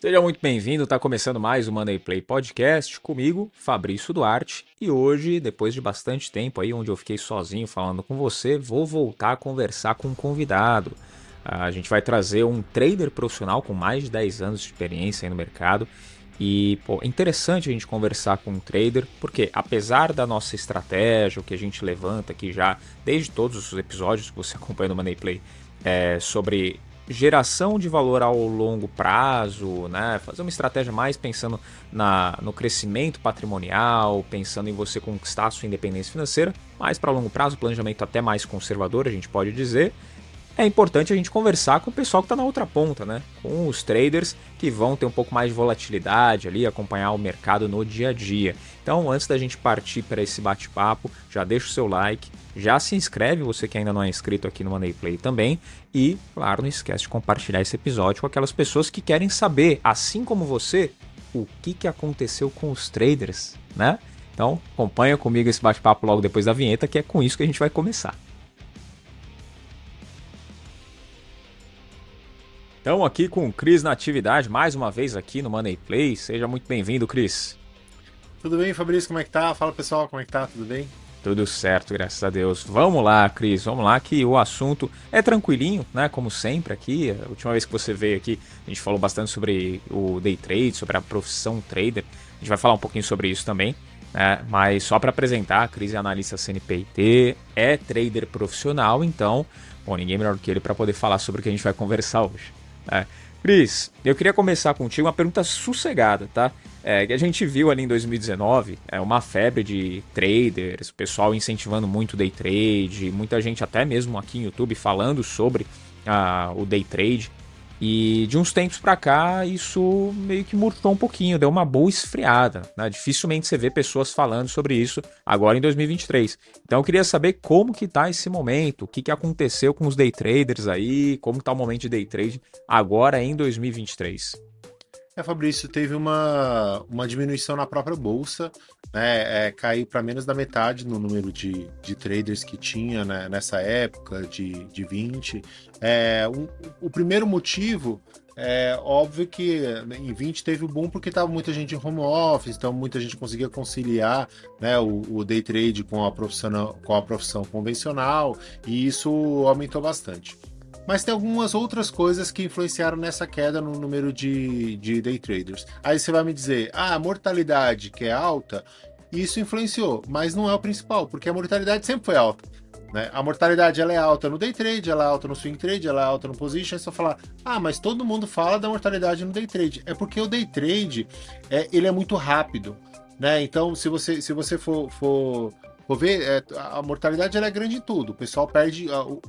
Seja muito bem-vindo, está começando mais o Money Play Podcast comigo, Fabrício Duarte, e hoje, depois de bastante tempo aí, onde eu fiquei sozinho falando com você, vou voltar a conversar com um convidado. A gente vai trazer um trader profissional com mais de 10 anos de experiência no mercado. E, pô, é interessante a gente conversar com um trader, porque apesar da nossa estratégia, o que a gente levanta aqui já, desde todos os episódios que você acompanha no Money Play, é, sobre geração de valor ao longo prazo, né? Fazer uma estratégia mais pensando na, no crescimento patrimonial, pensando em você conquistar a sua independência financeira, mais para longo prazo, planejamento até mais conservador, a gente pode dizer é importante a gente conversar com o pessoal que está na outra ponta, né? Com os traders que vão ter um pouco mais de volatilidade ali, acompanhar o mercado no dia a dia. Então, antes da gente partir para esse bate-papo, já deixa o seu like, já se inscreve, você que ainda não é inscrito aqui no Money Play também, e, claro, não esquece de compartilhar esse episódio com aquelas pessoas que querem saber, assim como você, o que, que aconteceu com os traders, né? Então, acompanha comigo esse bate-papo logo depois da vinheta, que é com isso que a gente vai começar. Então, aqui com o Cris na atividade, mais uma vez aqui no Money Play. Seja muito bem-vindo, Cris. Tudo bem, Fabrício? Como é que tá? Fala pessoal, como é que tá? Tudo bem? Tudo certo, graças a Deus. Vamos lá, Cris, vamos lá que o assunto é tranquilinho, né? Como sempre aqui. A última vez que você veio aqui, a gente falou bastante sobre o day trade, sobre a profissão trader. A gente vai falar um pouquinho sobre isso também. Né? Mas só para apresentar, a Cris é analista CNPT, é trader profissional, então, bom, ninguém melhor do que ele para poder falar sobre o que a gente vai conversar hoje. É. Cris, eu queria começar contigo uma pergunta sossegada, tá? É, que a gente viu ali em 2019 é uma febre de traders, o pessoal incentivando muito day trade, muita gente até mesmo aqui no YouTube falando sobre ah, o day trade. E de uns tempos para cá, isso meio que murtou um pouquinho, deu uma boa esfriada. Né? Dificilmente você vê pessoas falando sobre isso agora em 2023. Então eu queria saber como que tá esse momento, o que, que aconteceu com os day traders aí, como tá o momento de day trade agora em 2023. É, Fabrício, teve uma, uma diminuição na própria bolsa, né? É, caiu para menos da metade no número de, de traders que tinha né, nessa época, de, de 20. É, um, o primeiro motivo é óbvio que em 20 teve o boom porque estava muita gente em home office, então muita gente conseguia conciliar né, o, o, day trade com a, profissão, com a profissão convencional e isso aumentou bastante. Mas tem algumas outras coisas que influenciaram nessa queda no número de, de day traders. Aí você vai me dizer, ah, a mortalidade que é alta, isso influenciou, mas não é o principal, porque a mortalidade sempre foi alta. Né? A mortalidade ela é alta no day trade, ela é alta no swing trade, ela é alta no position. É só falar, ah, mas todo mundo fala da mortalidade no day trade. É porque o day trade é, ele é muito rápido. Né? Então, se você, se você for, for Ver, é, a mortalidade é grande em tudo. O pessoal perde, a, o,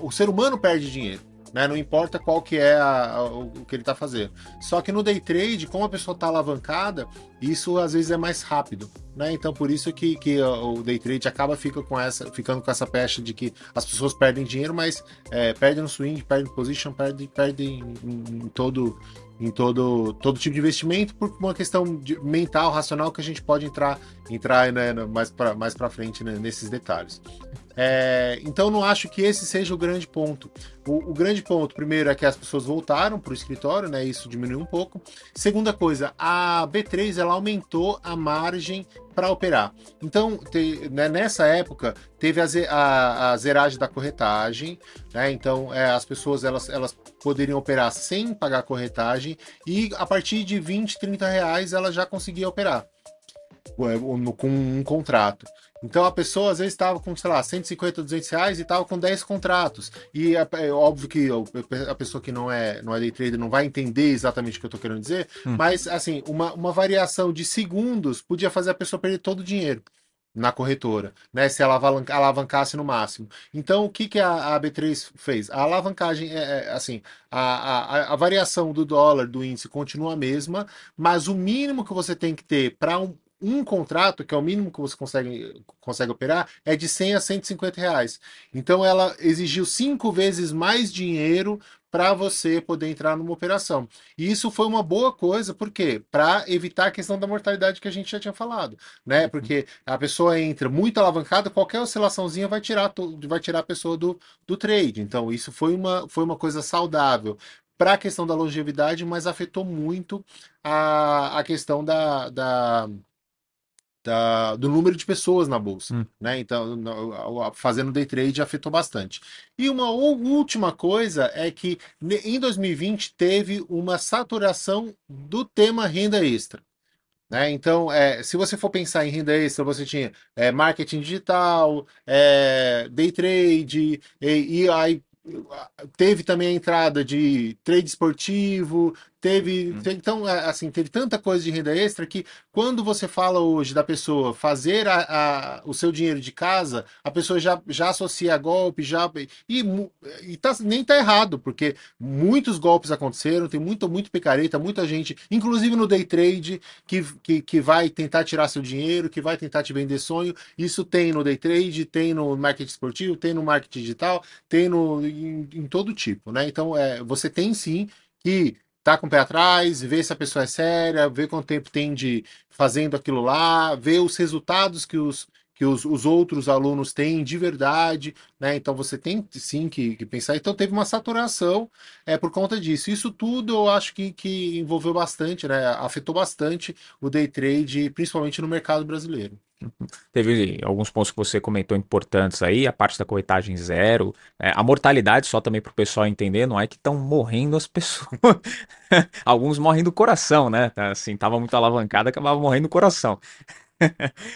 o, ser humano perde dinheiro. Né? Não importa qual que é a, a, o, que ele está fazendo. Só que no day trade, como a pessoa está alavancada, isso às vezes é mais rápido. Né? Então por isso que, que o day trade acaba fica com essa, ficando com essa pecha de que as pessoas perdem dinheiro, mas é, perdem no swing, perdem position, perdem, perdem em, em todo em todo, todo tipo de investimento por uma questão de, mental, racional, que a gente pode entrar, entrar né, mais para mais frente né, nesses detalhes. É, então, não acho que esse seja o grande ponto. O, o, grande ponto, primeiro, é que as pessoas voltaram para o escritório, né? Isso diminuiu um pouco. Segunda coisa, a B3 ela aumentou a margem para operar. Então, te, né, nessa época, teve a, a, a, zeragem da corretagem, né? Então, é, as pessoas elas, elas poderiam operar sem pagar corretagem e a partir de 20, 30 reais ela já conseguia operar com um contrato. Então a pessoa às vezes estava com, sei lá, 150, 200 reais e estava com 10 contratos. E é, é, óbvio que a pessoa que não é, não é day trader não vai entender exatamente o que eu estou querendo dizer, hum. mas assim, uma, uma variação de segundos podia fazer a pessoa perder todo o dinheiro na corretora, né? Se ela alavancasse no máximo. Então, o que, que a, a B3 fez? A alavancagem é, é assim, a, a, a, variação do dólar do índice continua a mesma, mas o mínimo que você tem que ter para um, um contrato, que é o mínimo que você consegue, consegue operar, é de 100 a 150 reais. Então ela exigiu cinco vezes mais dinheiro para você poder entrar numa operação. E isso foi uma boa coisa, por quê? Para evitar a questão da mortalidade que a gente já tinha falado, né? Uhum. Porque a pessoa entra muito alavancada, qualquer oscilaçãozinha vai tirar vai tirar a pessoa do, do trade. Então isso foi uma, foi uma coisa saudável para a questão da longevidade, mas afetou muito a, a questão da, da, da, do número de pessoas na bolsa, hum. né? Então, fazendo day trade afetou bastante. E uma última coisa é que em 2020 teve uma saturação do tema renda extra. Né? Então, é, se você for pensar em renda extra, você tinha é, marketing digital, é, day trade, e, e aí teve também a entrada de trade esportivo, Teve, hum. então, assim, teve tanta coisa de renda extra que quando você fala hoje da pessoa fazer a, a, o seu dinheiro de casa, a pessoa já, já associa a golpe, já. E, e tá, nem tá errado, porque muitos golpes aconteceram, tem muito, muito picareta, muita gente, inclusive no day trade, que, que, que vai tentar tirar seu dinheiro, que vai tentar te vender sonho. Isso tem no day trade, tem no marketing esportivo, tem no marketing digital, tem no, em, em todo tipo, né? Então, é, você tem sim que tá com o pé atrás, ver se a pessoa é séria, ver quanto tempo tem de fazendo aquilo lá, ver os resultados que os, que os, os outros alunos têm de verdade, né? Então você tem sim que, que, pensar. Então teve uma saturação é, por conta disso. Isso tudo eu acho que, que envolveu bastante, né? Afetou bastante o day trade, principalmente no mercado brasileiro. Teve alguns pontos que você comentou importantes aí, a parte da corretagem zero, é, a mortalidade, só também para o pessoal entender, não é que estão morrendo as pessoas. Alguns morrem do coração, né? Assim, tava muito alavancado, acabava morrendo do coração.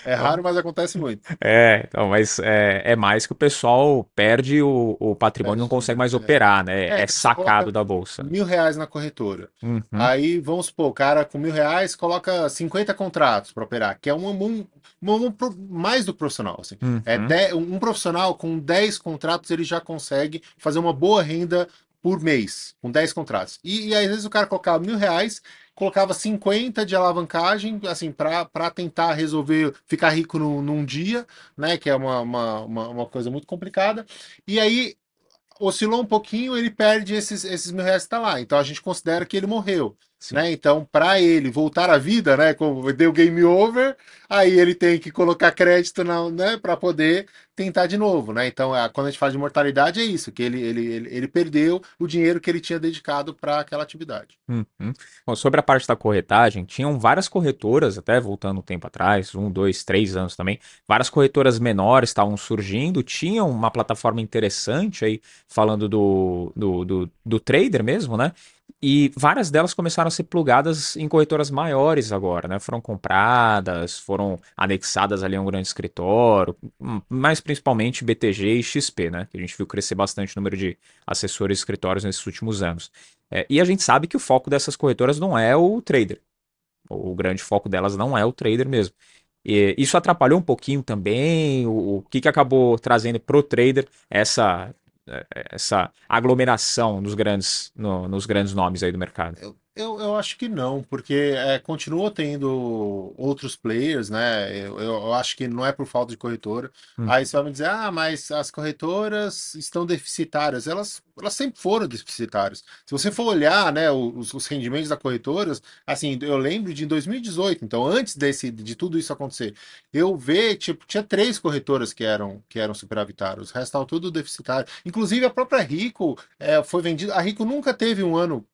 É raro, mas acontece muito. É, então, mas é, é mais que o pessoal perde o, o patrimônio, é, não consegue mais é. operar, né? É, é sacado da bolsa. Mil reais na corretora. Uhum. Aí, vamos supor, o cara com mil reais coloca 50 contratos para operar, que é um, um, um, um, mais do profissional. Assim. Uhum. É de, um profissional com 10 contratos, ele já consegue fazer uma boa renda por mês, com 10 contratos. E, e às vezes o cara colocava mil reais, colocava 50 de alavancagem, assim, para tentar resolver, ficar rico no, num dia, né? Que é uma, uma, uma, uma coisa muito complicada. E aí oscilou um pouquinho, ele perde esses, esses mil reais que tá lá. Então a gente considera que ele morreu. Né? Então, para ele voltar à vida, né? Como deu game over, aí ele tem que colocar crédito né? para poder tentar de novo, né? Então, quando a gente fala de mortalidade, é isso, que ele, ele, ele, ele perdeu o dinheiro que ele tinha dedicado para aquela atividade. Uhum. Bom, sobre a parte da corretagem, tinham várias corretoras, até voltando um tempo atrás, um, dois, três anos também, várias corretoras menores estavam surgindo, tinham uma plataforma interessante aí, falando do, do, do, do trader mesmo, né? E várias delas começaram a ser plugadas em corretoras maiores agora, né? Foram compradas, foram anexadas ali a um grande escritório, mais principalmente BTG e XP, né? Que a gente viu crescer bastante o número de assessores e escritórios nesses últimos anos. É, e a gente sabe que o foco dessas corretoras não é o trader. O grande foco delas não é o trader mesmo. E isso atrapalhou um pouquinho também. O, o que, que acabou trazendo para o trader essa essa aglomeração nos grandes, no, nos grandes nomes aí do mercado? Eu, eu, eu acho que não, porque é, continua tendo outros players, né? Eu, eu acho que não é por falta de corretora. Hum. Aí você vai me dizer, ah, mas as corretoras estão deficitárias. Elas, elas sempre foram deficitárias. Se você for olhar, né, os, os rendimentos das corretoras, assim, eu lembro de 2018, então antes desse, de tudo isso acontecer, eu ver, tipo, tinha três corretoras que eram, que eram superavitárias, o resto estava tudo deficitário. Inclusive a própria Rico é, foi vendida. A Rico nunca teve um ano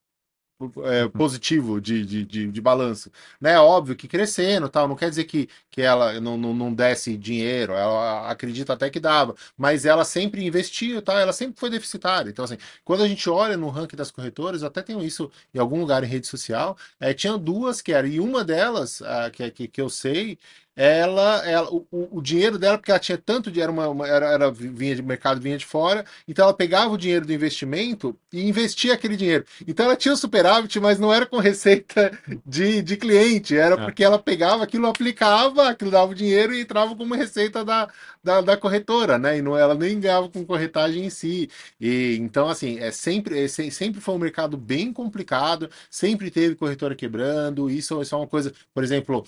é, positivo de, de, de, de, balanço. Né? Óbvio que crescendo tal, não quer dizer que, que ela não, não, não desse dinheiro, ela acredita até que dava, mas ela sempre investiu, tal, ela sempre foi deficitária. Então, assim, quando a gente olha no ranking das corretoras, até tenho isso em algum lugar em rede social, é, tinha duas que eram, e uma delas, a, que, que, que eu sei, ela, ela o, o, dinheiro dela, porque ela tinha tanto dinheiro, uma, uma, era, era, vinha de mercado, vinha de fora, então ela pegava o dinheiro do investimento e investia aquele dinheiro. Então ela tinha o superávit, mas não era com receita de, de cliente, era é. porque ela pegava aquilo, aplicava, aquilo dava o dinheiro e entrava como receita da, da, da, corretora, né? E não, ela nem ganhava com corretagem em si. E então, assim, é sempre, é, sempre foi um mercado bem complicado, sempre teve corretora quebrando. Isso, isso é uma coisa, por exemplo,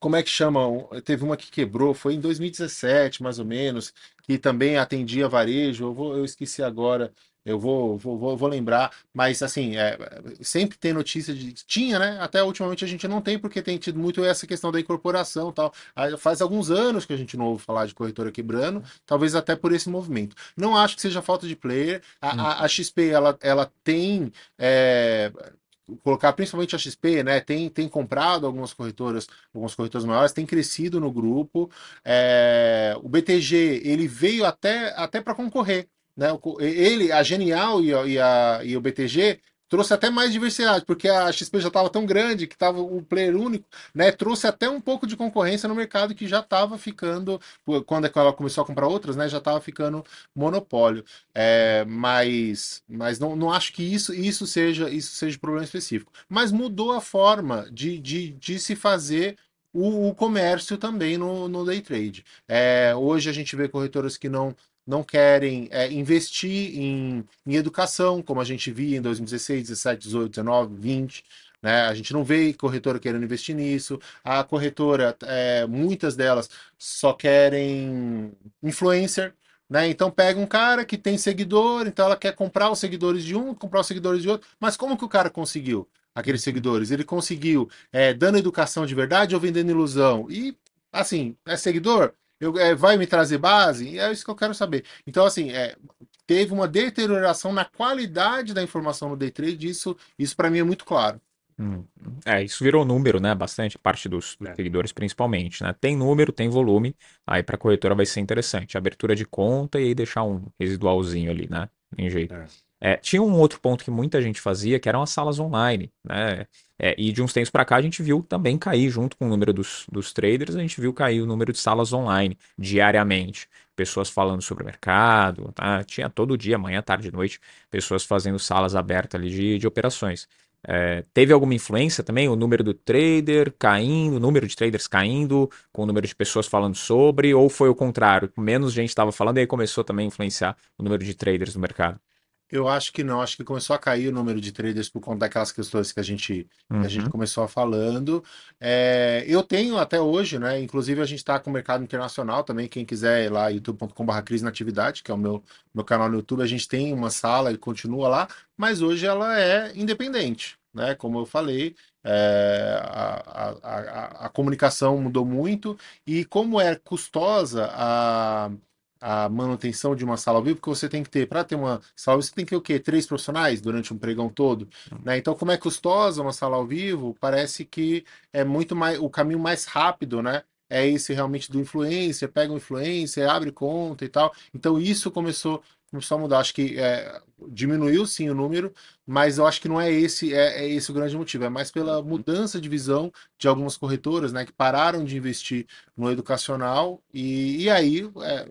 como é que chama? Teve uma que quebrou, foi em 2017, mais ou menos, que também atendia varejo. Eu, vou, eu esqueci agora. eu vou, vou, vou, lembrar, mas assim, é, sempre tem notícia de. Tinha, né? Até ultimamente a gente não tem, porque tem tido muito essa questão da incorporação tal. Faz alguns anos que a gente não ouve falar de corretora quebrando, talvez até por esse movimento. Não acho que seja falta de player. A, a, a XP ela, ela tem. É, colocar principalmente a XP, né? Tem, tem comprado algumas corretoras, algumas corretoras maiores, tem crescido no grupo. É, o BTG ele veio até, até para concorrer. Né? Ele, a Genial e a, e, a, e o BTG trouxe até mais diversidade, porque a XP já estava tão grande que estava o player único, né? Trouxe até um pouco de concorrência no mercado que já estava ficando, quando ela começou a comprar outras, né? Já estava ficando monopólio. É, mas mas não, não acho que isso, isso seja isso seja problema específico. Mas mudou a forma de, de, de se fazer o, o, comércio também no, no day trade. É, hoje a gente vê corretoras que não não querem é, investir em, em educação, como a gente via em 2016, 17, 18, 19, 20. Né? A gente não vê corretora querendo investir nisso. A corretora, é, muitas delas só querem influencer. Né? Então pega um cara que tem seguidor, então ela quer comprar os seguidores de um, comprar os seguidores de outro. Mas como que o cara conseguiu aqueles seguidores? Ele conseguiu é, dando educação de verdade ou vendendo ilusão? E assim, é seguidor? Eu, é, vai me trazer base? É isso que eu quero saber. Então, assim, é, teve uma deterioração na qualidade da informação no day trade, isso, isso para mim é muito claro. Hum. É, isso virou número, né? Bastante parte dos, é. seguidores, principalmente, né? Tem número, tem volume, aí para a corretora vai ser interessante. Abertura de conta e aí deixar um residualzinho ali, né? Tem jeito. É. É, tinha um outro ponto que muita gente fazia, que eram as salas online, né? É, e de uns tempos para cá a gente viu também cair, junto com o número dos, dos traders, a gente viu cair o número de salas online diariamente. Pessoas falando sobre o mercado, tá? tinha todo dia, manhã, tarde, noite, pessoas fazendo salas abertas ali de, de operações. É, teve alguma influência também? O número do trader caindo, o número de traders caindo, com o número de pessoas falando sobre, ou foi o contrário? Menos gente estava falando e aí começou também a influenciar o número de traders no mercado? Eu acho que não, acho que começou a cair o número de traders por conta daquelas questões que a gente, uhum. que a gente uhum. começou a falando. É, eu tenho até hoje, né? Inclusive a gente está com o mercado internacional também. Quem quiser ir lá, youtube.com.br crise na atividade, que é o meu, meu canal no YouTube, a gente tem uma sala e continua lá, mas hoje ela é independente. Né? Como eu falei, é, a, a, a, a comunicação mudou muito e como é custosa a a manutenção de uma sala ao vivo, porque você tem que ter, para ter uma sala ao vivo, você tem que ter o quê? Três profissionais durante um pregão todo. Uhum. Né? Então, como é custosa uma sala ao vivo, parece que é muito mais o caminho mais rápido, né? É esse realmente do influencer, pega um influencer, abre conta e tal. Então, isso começou, começou a mudar. Acho que é, diminuiu sim o número, mas eu acho que não é esse, é, é esse o grande motivo. É mais pela mudança de visão de algumas corretoras, né? Que pararam de investir no educacional e, e aí. É,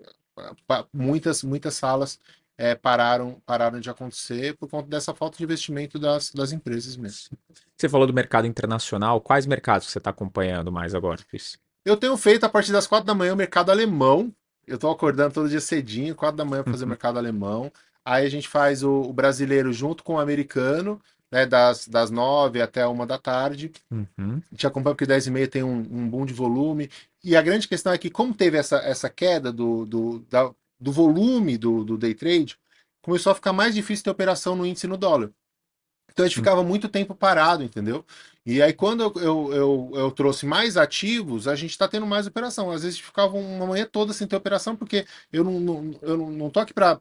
muitas, muitas salas é, pararam, pararam de acontecer por conta dessa falta de investimento das, das empresas mesmo. Você falou do mercado internacional, quais mercados você está acompanhando mais agora, Cris? Eu tenho feito a partir das quatro da manhã o mercado alemão. Eu estou acordando todo dia cedinho, quatro da manhã para fazer o uhum. mercado alemão. Aí a gente faz o, o, brasileiro junto com o americano, né, das, das nove até uma da tarde. Uhum. A gente acompanha porque dez e meia tem um, um boom de volume. E a grande questão é que, como teve essa, essa queda do, do, da, do volume do, do day trade, começou a ficar mais difícil ter operação no índice no dólar. Então a gente ficava muito tempo parado, entendeu? E aí, quando eu, eu, eu, eu trouxe mais ativos, a gente está tendo mais operação. Às vezes ficava uma manhã toda sem ter operação, porque eu não, não, eu não, não tô aqui para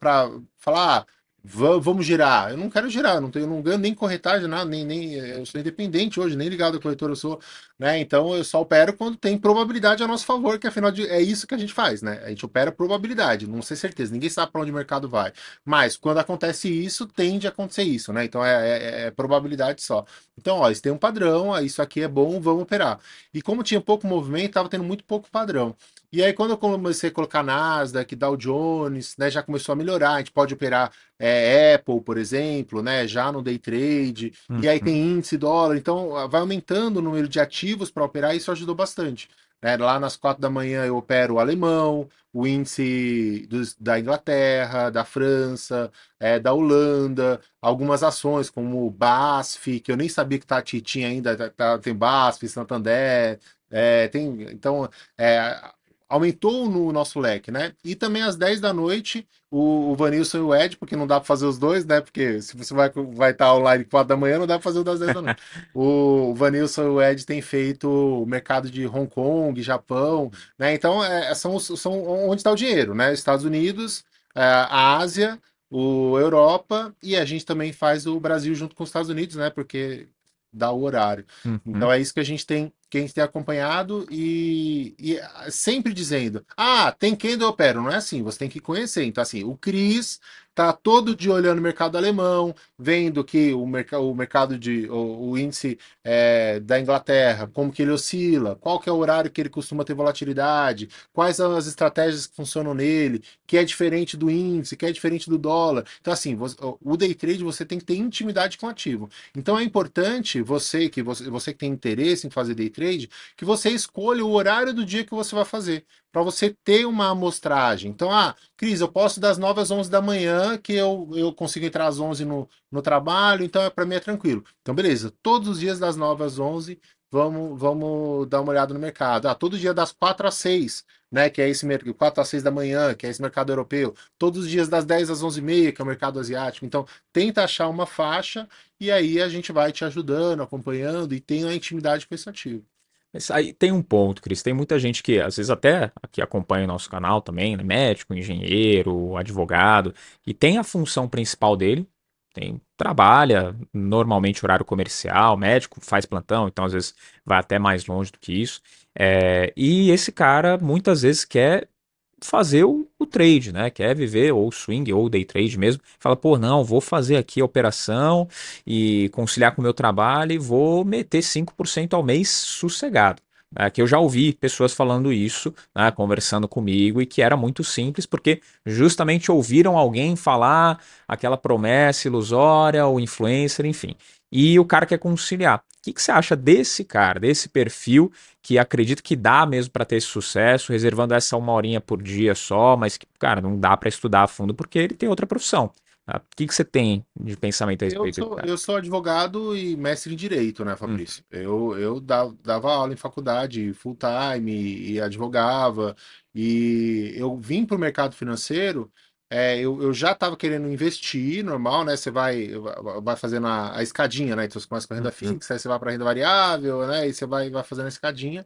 falar, ah, vamos girar. Eu não quero girar, não, tenho, não ganho nem corretagem, nada, nem, nem eu sou independente hoje, nem ligado à corretora eu sou, né? Então eu só opero quando tem probabilidade a nosso favor, que afinal de, é isso que a gente faz, né? A gente opera probabilidade, não sei certeza, ninguém sabe para onde o mercado vai. Mas quando acontece isso, tende a acontecer isso, né? Então é, é, é probabilidade só. Então, ó, isso tem um padrão, isso aqui é bom, vamos operar. E como tinha pouco movimento, estava tendo muito pouco padrão. E aí, quando eu comecei a colocar Nasdaq, Dow Jones, né, já começou a melhorar. A gente pode operar é, Apple, por exemplo, né, já no day trade. Uhum. E aí tem uhum. índice dólar. Então, vai aumentando o número de ativos para operar. E isso ajudou bastante. Né? Lá nas quatro da manhã eu opero o alemão, o índice dos, da Inglaterra, da França, é, da Holanda, algumas ações como o BASF, que eu nem sabia que tá, tinha ainda, tá, tá tem BASF, Santander, é, tem, então, é, aumentou no nosso leque, né? E também às 10 da noite, o, o Vanilson e o Ed, porque não dá para fazer os dois, né? Porque se você vai, vai estar online 4 da manhã, não dá para fazer o das 10 da noite. o Vanilson e o Ed têm feito o mercado de Hong Kong, Japão, né? Então, é, são, são onde está o dinheiro, né? Estados Unidos, é, a Ásia, o Europa e a gente também faz o Brasil junto com os Estados Unidos, né? Porque dá o horário. Uhum. Então é isso que a gente tem que a gente tem acompanhado e, e, sempre dizendo: ah, tem quem eu opero. Não é assim, você tem que conhecer. Então, assim, o Cris tá todo dia olhando o mercado alemão, vendo que o, merc o mercado de o, o índice é, da Inglaterra, como que ele oscila, qual que é o horário que ele costuma ter volatilidade, quais são as estratégias que funcionam nele, que é diferente do índice, que é diferente do dólar. Então, assim, o day trade você tem que ter intimidade com o ativo. Então é importante você que você, você que tem interesse em fazer day trade, que você escolha o horário do dia que você vai fazer para você ter uma amostragem. Então, ah, Cris, eu posso das 9 às 11 da manhã, que eu, eu consigo entrar às 11 no, no trabalho, então é para mim é tranquilo. Então, beleza, todos os dias das 9 às 11, vamos, vamos dar uma olhada no mercado. Ah, todo dia das 4 às 6, né, que é esse mercado, 4 às 6 da manhã, que é esse mercado europeu. Todos os dias das 10 às 11 e meia, que é o mercado asiático. Então, tenta achar uma faixa e aí a gente vai te ajudando, acompanhando e tem a intimidade com esse ativo. Mas aí tem um ponto, Cris. Tem muita gente que, às vezes, até aqui acompanha o nosso canal também, né? médico, engenheiro, advogado, e tem a função principal dele, tem, trabalha normalmente horário comercial, médico faz plantão, então às vezes vai até mais longe do que isso. É, e esse cara muitas vezes quer fazer o, trade, né? Quer viver ou swing ou day trade mesmo. Fala, pô, não, vou fazer aqui a operação e conciliar com o meu trabalho e vou meter 5% ao mês sossegado. É, que eu já ouvi pessoas falando isso, né, conversando comigo, e que era muito simples, porque justamente ouviram alguém falar aquela promessa ilusória, ou influencer, enfim. E o cara quer conciliar. O que, que você acha desse cara, desse perfil que acredito que dá mesmo para ter esse sucesso, reservando essa uma horinha por dia só, mas que, cara, não dá para estudar a fundo porque ele tem outra profissão. Tá? O que, que você tem de pensamento a respeito? Eu sou, eu sou advogado e mestre em direito, né, Fabrício? Hum. Eu, eu dava aula em faculdade full time e, e advogava, e eu vim para o mercado financeiro é, eu, eu já estava querendo investir, normal, né? Você vai, vai fazendo a, a escadinha, né? Então você começa com a renda uhum. fixa, aí você vai para renda variável, né? E você vai, vai fazendo a escadinha.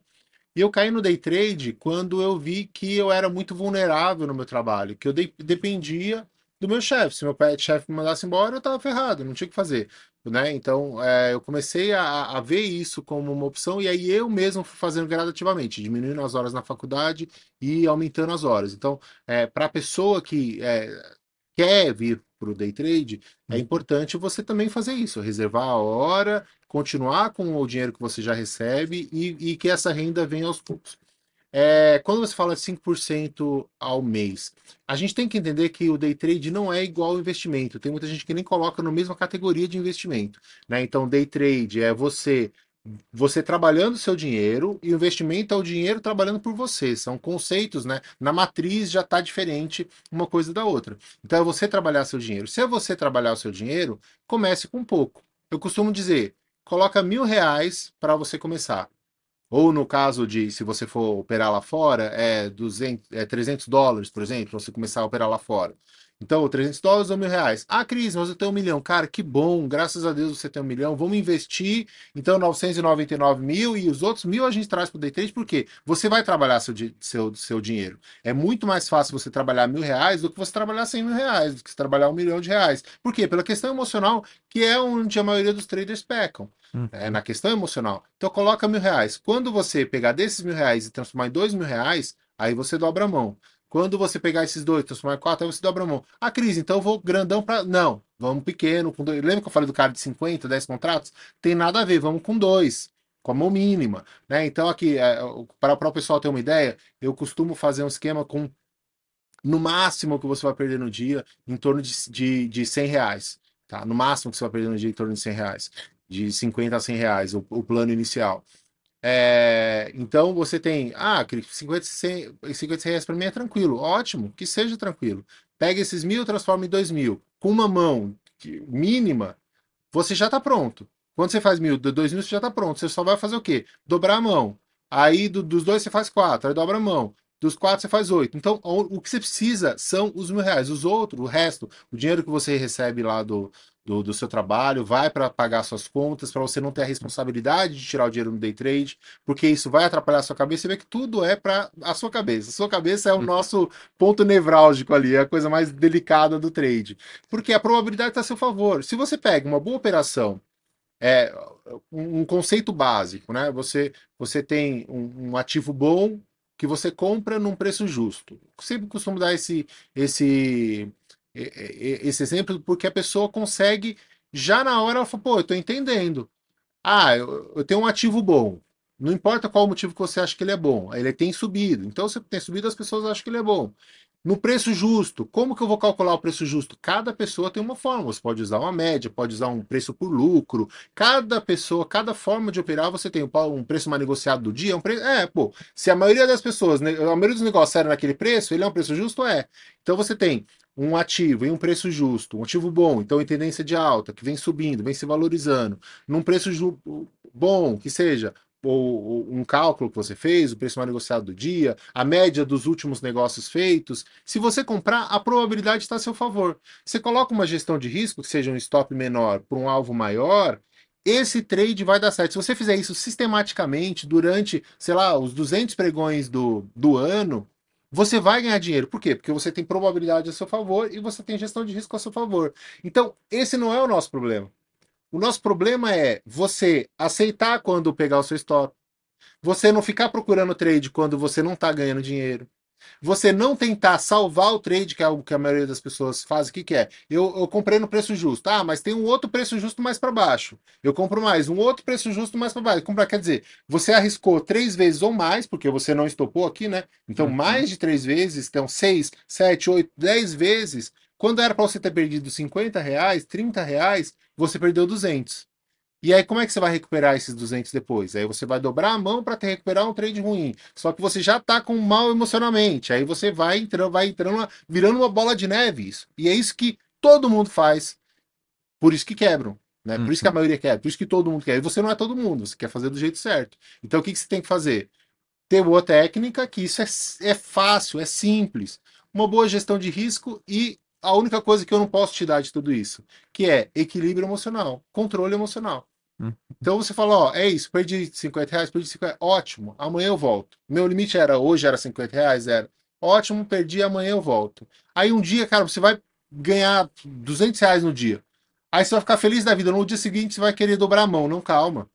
E eu caí no day trade quando eu vi que eu era muito vulnerável no meu trabalho, que eu de, dependia do meu chefe. Se meu chefe me mandasse embora, eu estava ferrado, não tinha o que fazer né? Então, é, eu comecei a, a, ver isso como uma opção e aí eu mesmo fui fazendo gradativamente, diminuindo as horas na faculdade e aumentando as horas. Então, é, para a pessoa que é, quer vir para o day trade, é uhum. importante você também fazer isso, reservar a hora, continuar com o dinheiro que você já recebe e, e que essa renda venha aos poucos. É, quando você fala 5% ao mês, a gente tem que entender que o day trade não é igual ao investimento. Tem muita gente que nem coloca na mesma categoria de investimento. Né? Então, day trade é você você trabalhando seu dinheiro e o investimento é o dinheiro trabalhando por você. São conceitos, né? Na matriz já está diferente uma coisa da outra. Então é você trabalhar seu dinheiro. Se é você trabalhar o seu dinheiro, comece com pouco. Eu costumo dizer, coloca mil reais para você começar. Ou no caso de, se você for operar lá fora, é, 200, é 300 dólares, por exemplo, você começar a operar lá fora. Então, 300 dólares ou mil reais. Ah, Cris, mas eu tenho um milhão. Cara, que bom, graças a Deus você tem um milhão. Vamos investir, então, 999 mil e os outros mil a gente traz para o day trade, porque você vai trabalhar seu, seu, seu dinheiro. É muito mais fácil você trabalhar mil reais do que você trabalhar 100 mil reais, do que você trabalhar um milhão de reais. Por quê? Pela questão emocional, que é onde a maioria dos traders pecam. É, na questão emocional. Então coloca mil reais. Quando você pegar desses mil reais e transformar em dois mil reais, aí você dobra a mão. Quando você pegar esses dois, transformar em quatro, aí você dobra a mão. Ah, Cris, então eu vou grandão para. Não, vamos pequeno. Com dois. Lembra que eu falei do cara de 50, 10 contratos? Tem nada a ver, vamos com dois. Com a mão mínima. Né? Então, aqui, é, para, o pessoal ter uma ideia, eu costumo fazer um esquema com no máximo que você vai perder no dia, em torno de, de, de 100 reais. Tá? No máximo que você vai perder no dia, em torno de 100 reais de 50 a 100 reais, o, o plano inicial. É, então você tem, ah, 50, 100, 50 reais para mim é tranquilo, ótimo, que seja tranquilo. Pega esses mil, transforma em dois mil. Com uma mão mínima, você já está pronto. Quando você faz mil, dois mil, você já está pronto. Você só vai fazer o quê? Dobrar a mão. Aí do, dos dois você faz quatro, aí dobra a mão. dos quatro você faz oito. Então, o, o que você precisa são os mil reais. Os outros, o resto, o dinheiro que você recebe lá do, do, do seu trabalho, vai para pagar suas contas, para você não ter a responsabilidade de tirar o dinheiro no day trade, porque isso vai atrapalhar a sua cabeça. Você vê que tudo é para a sua cabeça. A sua cabeça é o uhum. nosso ponto nevrálgico ali, é a coisa mais delicada do trade. Porque a probabilidade está a seu favor. Se você pega uma boa operação, é, um conceito básico, né? Você, você tem um, um ativo bom que você compra num preço justo. Sempre costumo dar esse, esse esse exemplo porque a pessoa consegue já na hora ela fala, pô, eu tô entendendo. Ah, eu, eu tenho um ativo bom. Não importa qual o motivo que você acha que ele é bom, ele tem subido. Então, se tem subido, as pessoas acham que ele é bom. No preço justo, como que eu vou calcular o preço justo? Cada pessoa tem uma forma. Você pode usar uma média, pode usar um preço por lucro. Cada pessoa, cada forma de operar, você tem um preço mais negociado do dia. Um preço... É, pô, se a maioria das pessoas, a maioria dos negócios era naquele preço, ele é um preço justo? É. Então você tem um ativo em um preço justo, um ativo bom, então em tendência de alta, que vem subindo, vem se valorizando, num preço bom, que seja ou, um cálculo que você fez, o preço mais negociado do dia, a média dos últimos negócios feitos. Se você comprar, a probabilidade está a seu favor. Você coloca uma gestão de risco, que seja um stop menor para um alvo maior, esse trade vai dar certo. Se você fizer isso sistematicamente durante, sei lá, os 200 pregões do, do ano, você vai ganhar dinheiro. Por quê? Porque você tem probabilidade a seu favor e você tem gestão de risco a seu favor. Então, esse não é o nosso problema. O nosso problema é você aceitar quando pegar o seu stop, você não ficar procurando trade quando você não está ganhando dinheiro, você não tentar salvar o trade, que é algo que a maioria das pessoas faz, o que, que é? Eu, eu comprei no preço justo. Ah, mas tem um outro preço justo mais para baixo. Eu compro mais, um outro preço justo mais para baixo. Comprar, quer dizer, você arriscou três vezes ou mais, porque você não estopou aqui, né? Então, uhum. mais de três vezes, então seis, sete, oito, dez vezes. Quando era para você ter perdido 50 reais, 30 reais, você perdeu 200. E aí, como é que você vai recuperar esses 200 depois? Aí você vai dobrar a mão para recuperar um trade ruim. Só que você já está com mal emocionalmente. Aí você vai entrando, vai entrando, virando uma bola de neve isso. E é isso que todo mundo faz. Por isso que quebram. Né? Por isso que a uhum. maioria quer, por isso que todo mundo quer. E você não é todo mundo, você quer fazer do jeito certo. Então o que, que você tem que fazer? Ter boa técnica, que isso é, é fácil, é simples. Uma boa gestão de risco e a única coisa que eu não posso te dar de tudo isso, que é equilíbrio emocional, controle emocional. Hum. Então você fala, ó, é isso, perdi 50 reais, perdi 50 ótimo, amanhã eu volto. Meu limite era, hoje era 50 reais, era, ótimo, perdi, amanhã eu volto. Aí um dia, cara, você vai ganhar 200 reais no dia. Aí você vai ficar feliz da vida, no dia seguinte você vai querer dobrar a mão, não, calma.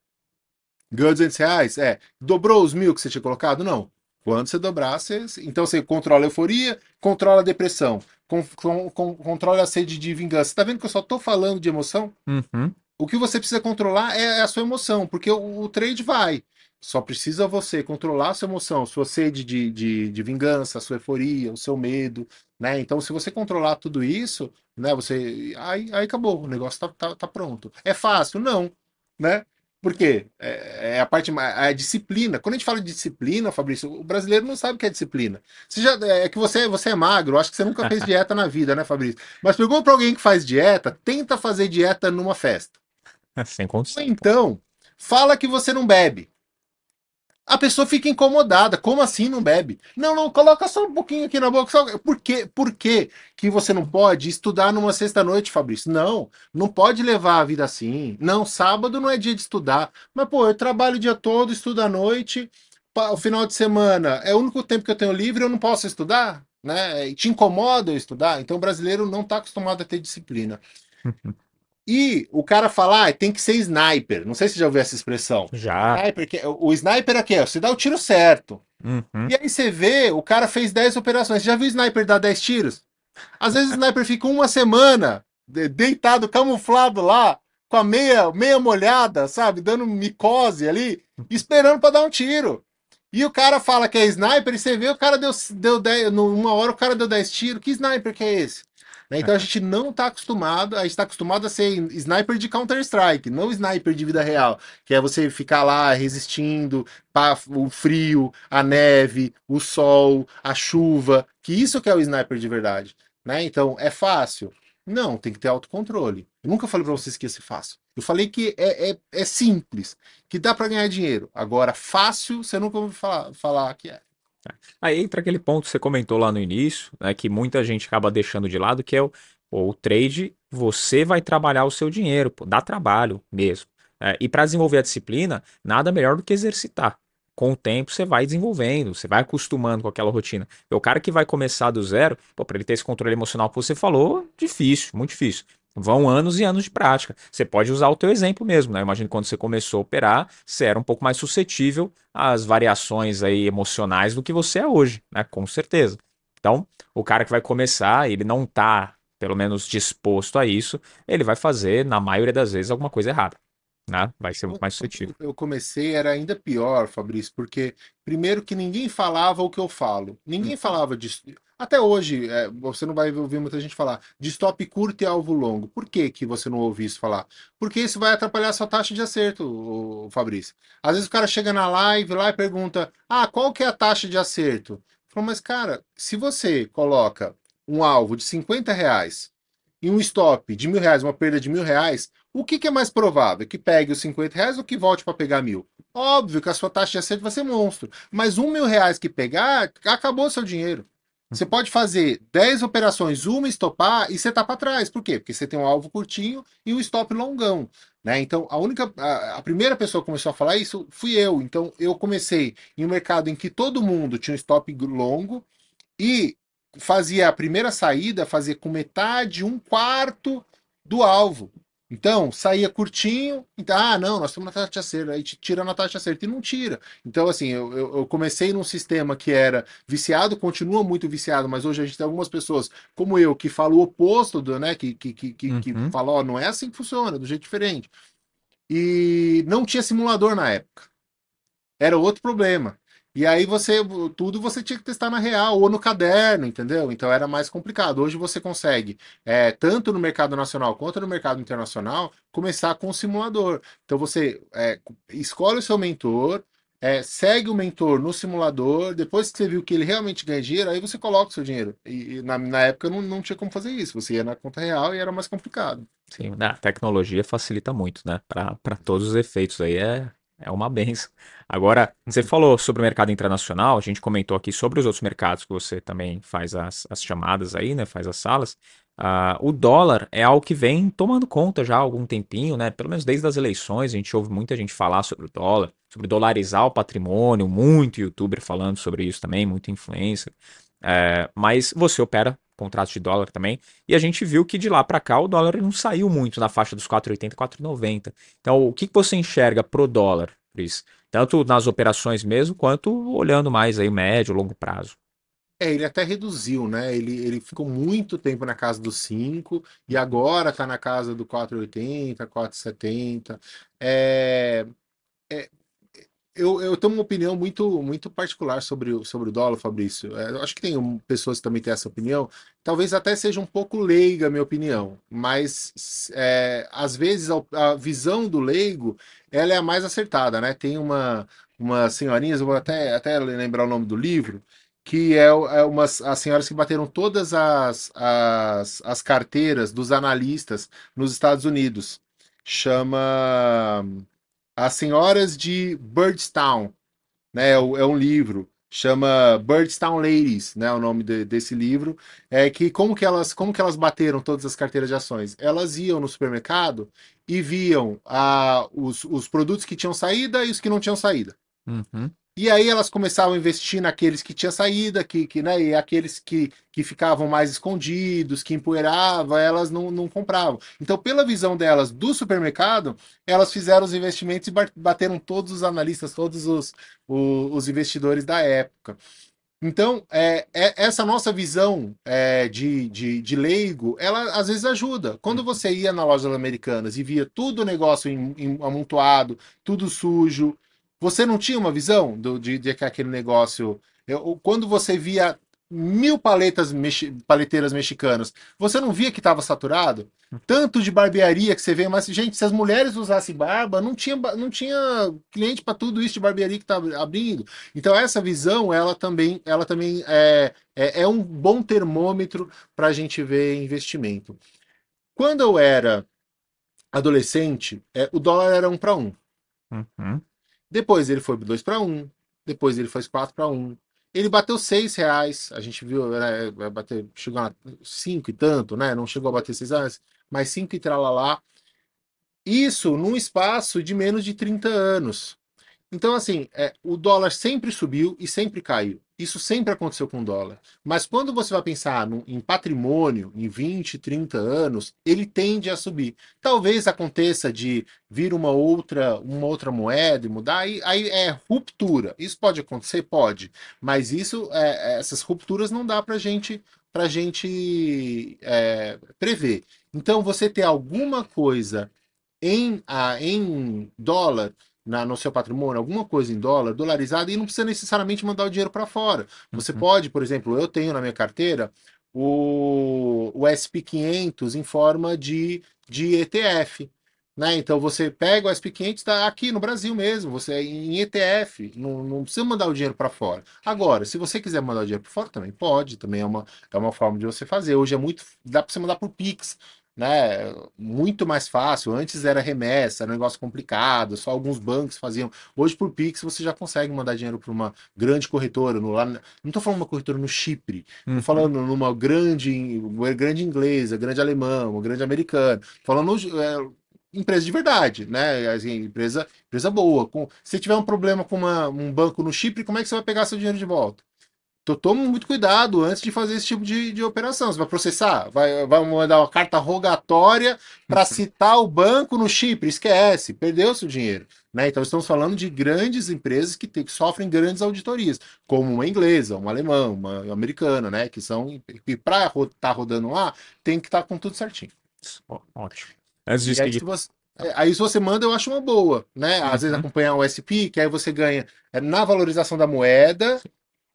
Ganhou 200 reais? É. Dobrou os mil que você tinha colocado? Não. Quando você dobrar, você... então você controla a euforia, controla a depressão, con con controla a sede de vingança. Você tá vendo que eu só tô falando de emoção? Uhum. O que você precisa controlar é a sua emoção, porque o, o trade vai. Só precisa você controlar a sua emoção, sua sede de, de, de, vingança, a sua euforia, o seu medo, né? Então, se você controlar tudo isso, né? Você aí, aí acabou, o negócio tá, tá, tá pronto. É fácil? Não, né? Por quê? É, é a parte a disciplina. Quando a gente fala de disciplina, Fabrício, o brasileiro não sabe o que é disciplina. Você já, é que você, você é magro, acho que você nunca fez dieta na vida, né, Fabrício? Mas pergunta para alguém que faz dieta, tenta fazer dieta numa festa. Sem condição. então, fala que você não bebe. A pessoa fica incomodada. Como assim não bebe? Não, não, coloca só um pouquinho aqui na boca. Só... Por, quê? Por quê que você não pode estudar numa sexta-noite, Fabrício? Não, não pode levar a vida assim. Não, sábado não é dia de estudar. Mas, pô, eu trabalho o dia todo, estudo à noite. O final de semana é o único tempo que eu tenho livre, eu não posso estudar? Né? E te incomoda eu estudar? Então o brasileiro não está acostumado a ter disciplina. E o cara fala, ah, tem que ser sniper. Não sei se você já ouviu essa expressão. Já. Sniper, que, o sniper aqui, ó, você dá o tiro certo. Uhum. E aí você vê, o cara fez 10 operações. Você já viu o sniper dar 10 tiros? Às vezes o sniper fica uma semana deitado, camuflado lá, com a meia, meia molhada, sabe? Dando micose ali, esperando para dar um tiro. E o cara fala que é sniper, e você vê, o cara deu, deu 10, numa hora o cara deu 10 tiros. Que sniper que é esse? Né? Então a gente não está acostumado, a gente está acostumado a ser sniper de Counter-Strike, não sniper de vida real, que é você ficar lá resistindo o frio, a neve, o sol, a chuva, que isso que é o sniper de verdade. Né? Então é fácil? Não, tem que ter autocontrole. Eu nunca falei para vocês que ia ser fácil. Eu falei que é, é, é simples, que dá para ganhar dinheiro. Agora, fácil, você nunca ouviu falar, falar que é. Aí entra aquele ponto que você comentou lá no início, né, que muita gente acaba deixando de lado, que é o, o trade, você vai trabalhar o seu dinheiro, pô, dá trabalho mesmo. É, e para desenvolver a disciplina, nada melhor do que exercitar. Com o tempo, você vai desenvolvendo, você vai acostumando com aquela rotina. E o cara que vai começar do zero, para ele ter esse controle emocional que você falou, difícil, muito difícil. Vão anos e anos de prática. Você pode usar o teu exemplo mesmo, né? Imagina quando você começou a operar, você era um pouco mais suscetível às variações aí emocionais do que você é hoje, né? Com certeza. Então, o cara que vai começar, ele não tá, pelo menos, disposto a isso, ele vai fazer, na maioria das vezes, alguma coisa errada. Né? Vai ser muito mais suscetível. Eu comecei, era ainda pior, Fabrício, porque primeiro que ninguém falava o que eu falo. Ninguém hum. falava disso. Até hoje, é, você não vai ouvir muita gente falar de stop curto e alvo longo. Por que, que você não ouve isso falar? Porque isso vai atrapalhar a sua taxa de acerto, o Fabrício. Às vezes o cara chega na live lá e pergunta: Ah, qual que é a taxa de acerto? Falo, mas, cara, se você coloca um alvo de 50 reais e um stop de mil reais, uma perda de mil reais, o que, que é mais provável? Que pegue os 50 reais ou que volte para pegar mil? Óbvio que a sua taxa de acerto vai ser monstro. Mas um mil reais que pegar, acabou o seu dinheiro. Você pode fazer 10 operações, uma estopar e você tá para trás. Por quê? Porque você tem um alvo curtinho e um stop longão. Né? Então, a única, a, a, primeira pessoa que começou a falar isso fui eu. Então, eu comecei em um mercado em que todo mundo tinha um stop longo e fazia a primeira saída, fazia com metade, um quarto do alvo. Então, saía curtinho, então, ah, não, nós estamos na taxa de acerto, aí tira na taxa de acerto e não tira. Então, assim, eu, eu, comecei num sistema que era viciado, continua muito viciado, mas hoje a gente tem algumas pessoas, como eu, que falam o oposto, do, né, que, que, que, que, uhum. que falam, ó, não é assim que funciona, do jeito diferente. E não tinha simulador na época. Era outro problema. E aí você, tudo você tinha que testar na real ou no caderno, entendeu? Então era mais complicado. Hoje você consegue, é, tanto no mercado nacional quanto no mercado internacional, começar com o simulador. Então você é, escolhe o seu mentor, é, segue o mentor no simulador, depois que você viu que ele realmente ganha dinheiro, aí você coloca o seu dinheiro. E, e na, na, época não, não tinha como fazer isso, você ia na conta real e era mais complicado. Sim, a tecnologia facilita muito, né? Para todos os efeitos aí é, é uma benção. Agora, você falou sobre o mercado internacional, a gente comentou aqui sobre os outros mercados que você também faz as, as chamadas aí, né? Faz as salas. Uh, o dólar é algo que vem tomando conta já há algum tempinho, né? Pelo menos desde as eleições, a gente ouve muita gente falar sobre o dólar, sobre dolarizar o patrimônio, muito youtuber falando sobre isso também, muita influência. É, mas você opera contratos de dólar também, e a gente viu que de lá para cá o dólar não saiu muito na faixa dos 4,80, 4,90. Então, o que, você enxerga pro dólar, Cris? Tanto nas operações mesmo, quanto olhando mais aí médio, longo prazo. É, ele até reduziu, né? Ele, ele ficou muito tempo na casa dos 5 e agora está na casa do 4,80, 4,70. É, é, eu, eu tenho uma opinião muito, muito particular sobre o, sobre o dólar, Fabrício. É, acho que tem pessoas que também têm essa opinião. Talvez até seja um pouco leiga a minha opinião, mas é, às vezes a, a, visão do leigo ela é a mais acertada, né? Tem uma, uma senhorinha, vou até, até lembrar o nome do livro, que é, é umas as senhoras que bateram todas as, as, as carteiras dos analistas nos Estados Unidos. Chama as Senhoras de Birdstown, né? É, é um livro chama Birdstown Ladies, né, o nome de, desse livro, é que como que elas como que elas bateram todas as carteiras de ações? Elas iam no supermercado e viam ah, os, os produtos que tinham saída e os que não tinham saída. Uhum. E aí elas começavam a investir naqueles que tinha saída, que, que, né, e aqueles que, que ficavam mais escondidos, que empoeiravam, elas não, não compravam. Então, pela visão delas do supermercado, elas fizeram os investimentos e bateram todos os analistas, todos os, os, os investidores da época. Então, é, é, essa nossa visão é, de, de, de, leigo, ela às vezes ajuda. Quando você ia na loja americanas e via tudo o negócio em, em, amontoado, tudo sujo, você não tinha uma visão do, de, de que aquele negócio. Eu, quando você via mil paletas mexi, paleteiras mexicanas, você não via que estava saturado? Tanto de barbearia que você vê, mas, gente, se as mulheres usassem barba, não tinha, não tinha cliente para tudo isso de barbearia que está abrindo. Então, essa visão, ela também, ela também é, é, é um bom termômetro para a gente ver investimento. Quando eu era adolescente, é, o dólar era um para um. Uhum. Depois ele foi 2 para 1, depois ele foi 4 para 1. ele bateu seis reais, a gente viu, né, bater, chegou a cinco e tanto, né? Não chegou a bater seis reais, mas cinco e tralalá. Isso num espaço de menos de 30 anos. Então, assim, é, o dólar sempre subiu e sempre caiu. Isso sempre aconteceu com o dólar. Mas quando você vai pensar no, em patrimônio, em 20, 30 anos, ele tende a subir. Talvez aconteça de vir uma outra, uma outra moeda e mudar, aí, aí é ruptura. Isso pode acontecer? Pode. Mas isso, é, essas rupturas não dá para gente, a gente é, prever. Então, você ter alguma coisa em, a, em dólar na, no seu patrimônio alguma coisa em dólar, dolarizado, e não precisa necessariamente mandar o dinheiro para fora. Você uhum. pode, por exemplo, eu tenho na minha carteira o, o SP500 em forma de, de ETF. Né? Então você pega o SP500, está aqui no Brasil mesmo, você é em ETF, não, não precisa mandar o dinheiro para fora. Agora, se você quiser mandar o dinheiro para fora, também pode, também é uma, é uma forma de você fazer. Hoje é muito, dá para você mandar por Pix né, muito mais fácil. Antes era remessa, era um negócio complicado, só alguns bancos faziam. Hoje, por Pix, você já consegue mandar dinheiro para uma grande corretora. No, lá, não estou falando uma corretora no Chipre, estou uhum. falando numa grande, uma grande inglesa, grande alemã, uma grande americana. Falando é, empresa de verdade, né? Assim, empresa, empresa boa. Com, se tiver um problema com uma, um banco no Chipre, como é que você vai pegar seu dinheiro de volta? Então toma muito cuidado antes de fazer esse tipo de, de operação. Você vai processar, vai, vai mandar uma carta rogatória para citar o banco no Chipre, esquece, perdeu seu dinheiro. Né? Então estamos falando de grandes empresas que, tem, que sofrem grandes auditorias, como uma inglesa, uma alemã, uma americana, né? Que são. E para estar tá rodando lá, tem que estar tá com tudo certinho. Ótimo. Antes de seguir... Você... É, aí se você manda, eu acho uma boa, né? Às uhum. vezes acompanhar o SP, que aí você ganha é, na valorização da moeda,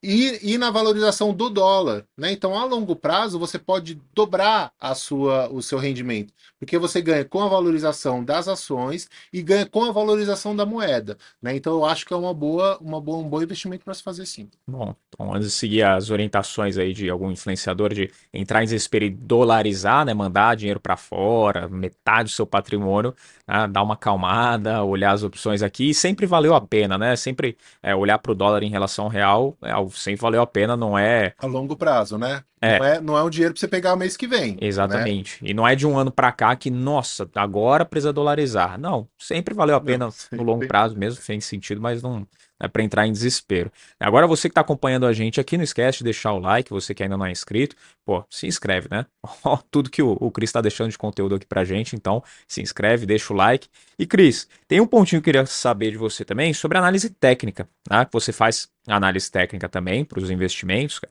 e, e na valorização do dólar. Né? Então, a longo prazo, você pode dobrar a sua, o seu rendimento, porque você ganha com a valorização das ações e ganha com a valorização da moeda. Né? Então, eu acho que é uma boa, uma boa, um bom investimento para se fazer sim. Bom, então, antes de seguir as orientações aí de algum influenciador de entrar em desespero e dolarizar, né? mandar dinheiro para fora, metade do seu patrimônio, né? dar uma calmada, olhar as opções aqui, sempre valeu a pena, né? Sempre é, olhar para o dólar em relação ao real, é, ao sem valeu a pena, não é. A longo prazo, né? É. Não, é, não é um dinheiro pra você pegar mês que vem. Né? Exatamente. Né? E não é de um ano para cá que, nossa, agora precisa dolarizar. Não, sempre valeu a pena não, no longo prazo mesmo, sem sentido, mas não, é para entrar em desespero. Agora você que está acompanhando a gente aqui, não esquece de deixar o like, você que ainda não é inscrito, pô, se inscreve, né? Tudo que o, o Cris está deixando de conteúdo aqui pra gente, então se inscreve, deixa o like. E Cris, tem um pontinho que eu queria saber de você também sobre análise técnica, né? Você faz análise técnica também para os investimentos.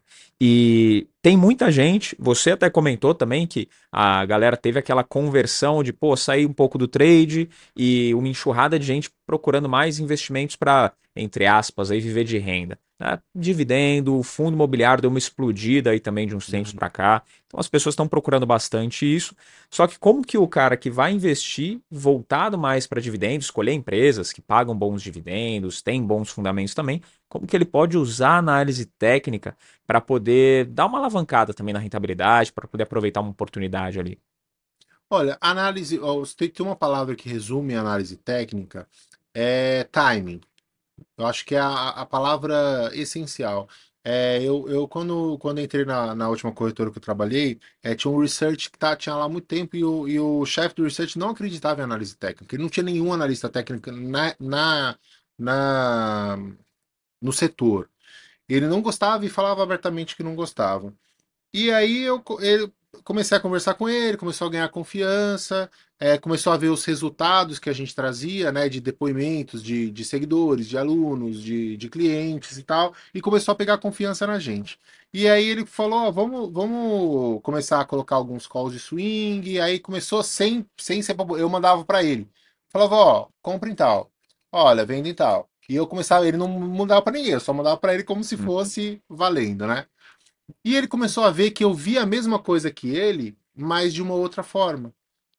E tem muita gente, você até comentou também que a galera teve aquela conversão de, pô, sair um pouco do trade e uma enxurrada de gente procurando mais investimentos para, entre aspas, aí, viver de renda. Né? Dividendo, o fundo imobiliário deu uma explodida aí também de uns tempos uhum. para cá. Então as pessoas estão procurando bastante isso. Só que como que o cara que vai investir voltado mais para dividendos, escolher empresas que pagam bons dividendos, tem bons fundamentos também, como que ele pode usar a análise técnica para poder dar uma alavancada também na rentabilidade, para poder aproveitar uma oportunidade ali? Olha, análise, tem uma palavra que resume a análise técnica, é timing. Eu acho que é a, a palavra essencial. É, eu, eu quando, quando entrei na, na última corretora que eu trabalhei, é, tinha um research que tá, tinha lá há muito tempo e o, e o chefe do research não acreditava em análise técnica. Ele não tinha nenhum analista técnico na, na, na, no setor. Ele não gostava e falava abertamente que não gostava. E aí eu, eu comecei a conversar com ele, começou a ganhar confiança, é, começou a ver os resultados que a gente trazia, né, de depoimentos de, de seguidores, de alunos, de, de clientes e tal, e começou a pegar confiança na gente. E aí ele falou, vamos, vamos começar a colocar alguns calls de swing, e aí começou sem, sem ser, eu mandava para ele. Falava, ó, compra em tal, olha, vende em tal. E eu começava, ele não mandava para ninguém, eu só mandava para ele como se uhum. fosse valendo, né? E ele começou a ver que eu via a mesma coisa que ele, mas de uma outra forma.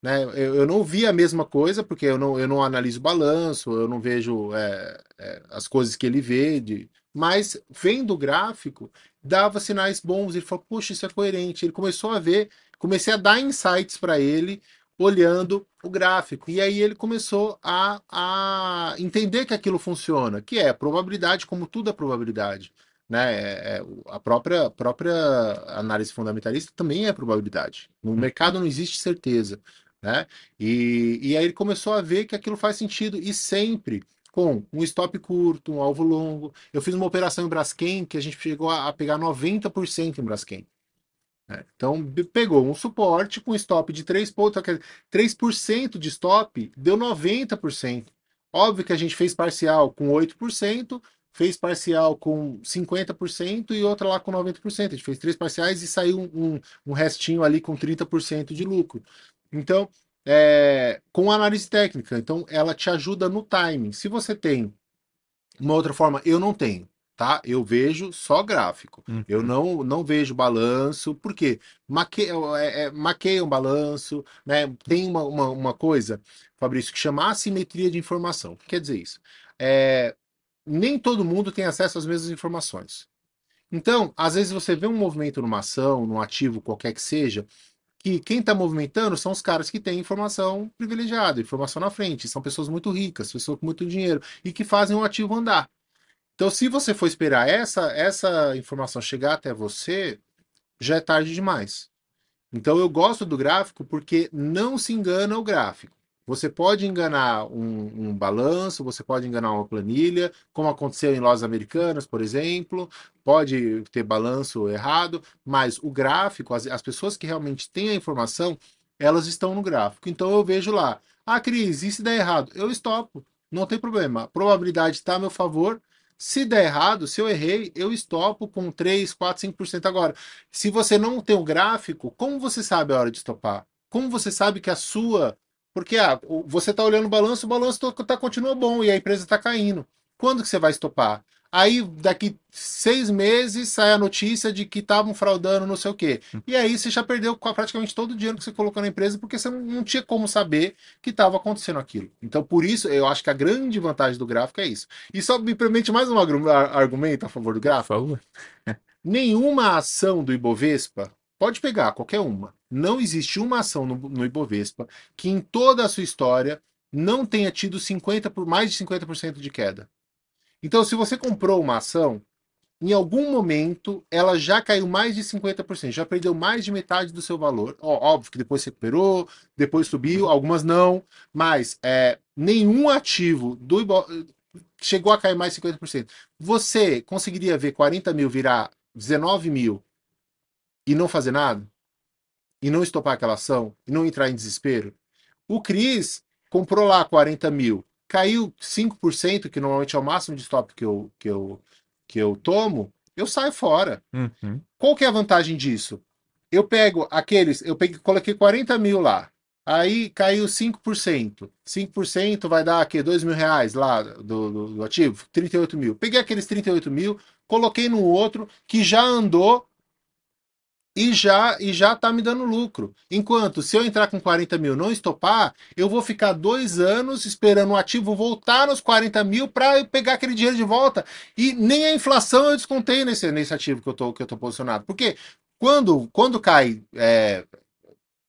Né? Eu, eu não via a mesma coisa, porque eu não, eu não analiso balanço, eu não vejo é, é, as coisas que ele vê, de... mas vendo o gráfico, dava sinais bons. Ele falou, puxa, isso é coerente. Ele começou a ver, comecei a dar insights para ele, olhando o gráfico. E aí ele começou a, a entender que aquilo funciona, que é probabilidade, como tudo é probabilidade. né? É, é, a própria, própria análise fundamentalista também é probabilidade. No uhum. mercado não existe certeza, né? E, e aí ele começou a ver que aquilo faz sentido e sempre com um stop curto, um alvo longo. Eu fiz uma operação em Braskem que a gente chegou a, pegar 90% em Braskem. É, então, pegou um suporte com stop de 3 pontos, 3% de stop deu 90%. Óbvio que a gente fez parcial com 8%, fez parcial com 50% e outra lá com 90%. A gente fez três parciais e saiu um, um restinho ali com 30% de lucro. Então, é, com análise técnica, então ela te ajuda no timing. Se você tem uma outra forma, eu não tenho, tá? Eu vejo só gráfico. Uhum. Eu não, não vejo balanço, porque maqueia, é, é, maqueia um balanço, né? Tem uma, uma, uma, coisa, Fabrício, que chama assimetria de informação. O que quer dizer isso? É, nem todo mundo tem acesso às mesmas informações. Então, às vezes você vê um movimento numa ação, num ativo qualquer que seja, que quem está movimentando são os caras que têm informação privilegiada, informação na frente, são pessoas muito ricas, pessoas com muito dinheiro e que fazem o ativo andar. Então, se você for esperar essa essa informação chegar até você, já é tarde demais. Então, eu gosto do gráfico porque não se engana o gráfico. Você pode enganar um, um, balanço, você pode enganar uma planilha, como aconteceu em lojas americanas, por exemplo, pode ter balanço errado, mas o gráfico, as, as pessoas que realmente têm a informação, elas estão no gráfico. Então eu vejo lá, ah, Cris, e se der errado? Eu estopo, não tem problema. A probabilidade está a meu favor. Se der errado, se eu errei, eu estopo com 3, 4, 5%. Agora, se você não tem o gráfico, como você sabe a hora de estopar? Como você sabe que a sua porque ah, você está olhando o balanço, o balanço tá, tá, continua bom e a empresa está caindo. Quando que você vai estopar? Aí, daqui seis meses, sai a notícia de que estavam fraudando não sei o quê. E aí você já perdeu praticamente todo o dinheiro que você colocou na empresa, porque você não tinha como saber que estava acontecendo aquilo. Então, por isso, eu acho que a grande vantagem do gráfico é isso. E só me permite mais um argumento a favor do gráfico. Por favor. Nenhuma ação do Ibovespa, pode pegar qualquer uma, não existe uma ação no, no Ibovespa que em toda a sua história não tenha tido 50 por mais de 50% de queda. Então, se você comprou uma ação, em algum momento ela já caiu mais de 50%, já perdeu mais de metade do seu valor. Ó, óbvio que depois se recuperou, depois subiu, algumas não, mas é, nenhum ativo do Ibo... chegou a cair mais de 50%. Você conseguiria ver 40 mil virar 19 mil e não fazer nada? e não estopar aquela ação, e não entrar em desespero. O Cris comprou lá 40 mil, caiu 5%, que normalmente é o máximo de stop que eu, que eu, que eu tomo, eu saio fora. Uhum. Qual que é a vantagem disso? Eu pego aqueles, eu peguei, coloquei 40 mil lá, aí caiu 5%. 5% vai dar aqui 2 mil reais lá do, do, do ativo, 38 mil. Peguei aqueles 38 mil, coloquei no outro que já andou e já e já tá me dando lucro. Enquanto se eu entrar com 40 mil não estopar, eu vou ficar dois anos esperando o ativo voltar nos 40 mil para pegar aquele dinheiro de volta. E nem a inflação eu descontei nesse, nesse ativo que eu tô, que eu tô posicionado. Porque quando, quando cai, é,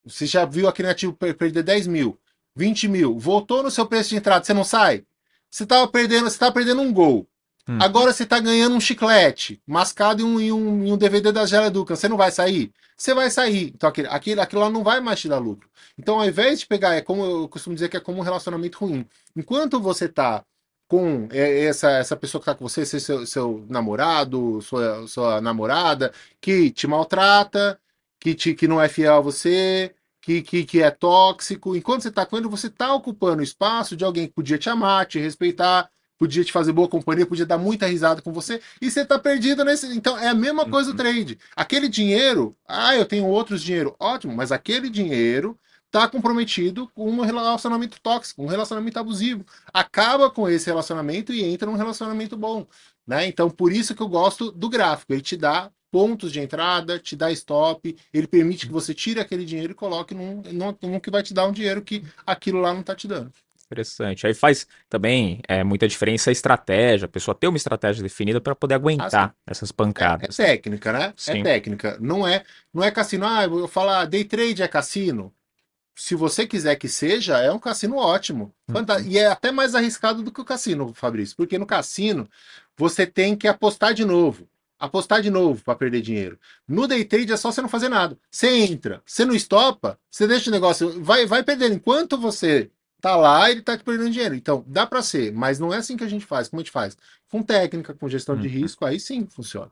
você já viu aquele ativo perder 10 mil, 20 mil, voltou no seu preço de entrada, você não sai? Você tava perdendo, você tá perdendo um gol. Hum. Agora você tá ganhando um chiclete mascado em um, um, um DVD da Gela Duca. Você não vai sair? Você vai sair. Então aquilo, aquilo, aquilo lá não vai mais te dar lucro. Então, ao invés de pegar, é como eu costumo dizer que é como um relacionamento ruim. Enquanto você tá com essa, essa pessoa que tá com você, seu, seu namorado, sua, sua namorada, que te maltrata, que, te, que não é fiel a você, que, que, que é tóxico. Enquanto você está com ele, você está ocupando o espaço de alguém que podia te amar, te respeitar, podia te fazer boa companhia, podia dar muita risada com você, e você tá perdido nesse. Então é a mesma coisa uhum. trade. Aquele dinheiro, ah, eu tenho outros dinheiro, ótimo, mas aquele dinheiro tá comprometido com um relacionamento tóxico, um relacionamento abusivo. Acaba com esse relacionamento e entra num relacionamento bom. Né? Então, por isso que eu gosto do gráfico. Ele te dá pontos de entrada, te dá stop, ele permite que você tire aquele dinheiro e coloque num, num, num que vai te dar um dinheiro que aquilo lá não está te dando. Interessante. Aí faz também é, muita diferença a estratégia, a pessoa ter uma estratégia definida para poder aguentar ah, essas pancadas. É, é, técnica, né? É sim. É técnica. Não é, não é cassino. Ah, eu falar day trade é cassino. Se você quiser que seja, é um cassino ótimo. Uhum. E é até mais arriscado do que o cassino, Fabrício, porque no cassino você tem que apostar de novo. apostar de novo para perder dinheiro. No day trade é só você não fazer nada. Você entra, você não estopa, você deixa o negócio, vai, vai perdendo. Enquanto você tá lá, ele tá te perdendo dinheiro. Então, dá para ser, mas não é assim que a gente faz. Como a gente faz? Com técnica, com gestão de uhum. risco, aí sim funciona.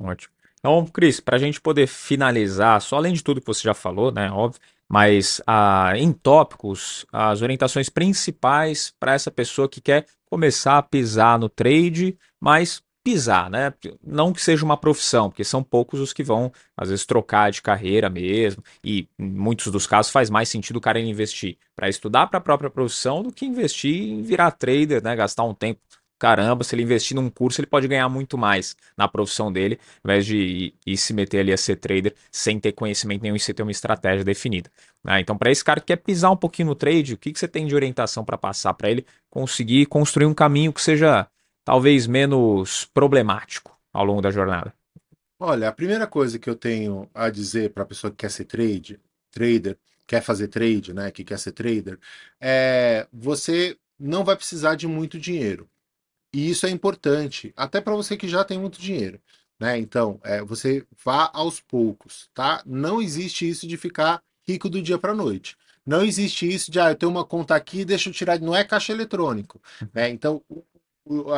Ótimo. Então, Cris, para a gente poder finalizar, só além de tudo que você já falou, né, óbvio, mas ah, em tópicos, as orientações principais para essa pessoa que quer começar a pisar no trade, mas pisar, né? Não que seja uma profissão, porque são poucos os que vão, às vezes, trocar de carreira mesmo, e em muitos dos casos faz mais sentido o cara investir para estudar para a própria profissão do que investir em virar trader, né? Gastar um tempo caramba, se ele investir num curso, ele pode ganhar muito mais na profissão dele, ao invés de ir, ir se meter ali a ser trader sem ter conhecimento nenhum e sem ter uma estratégia definida. Né? Então, para esse cara que quer pisar um pouquinho no trade, o que, que você tem de orientação para passar para ele conseguir construir um caminho que seja talvez menos problemático ao longo da jornada? Olha, a primeira coisa que eu tenho a dizer para a pessoa que quer ser trade, trader, quer fazer trade, né, que quer ser trader, é você não vai precisar de muito dinheiro. E isso é importante, até para você que já tem muito dinheiro. Né? Então, é, você vá aos poucos, tá? Não existe isso de ficar rico do dia para noite. Não existe isso de, ah, eu tenho uma conta aqui, deixa eu tirar. Não é caixa eletrônico. Né? Então,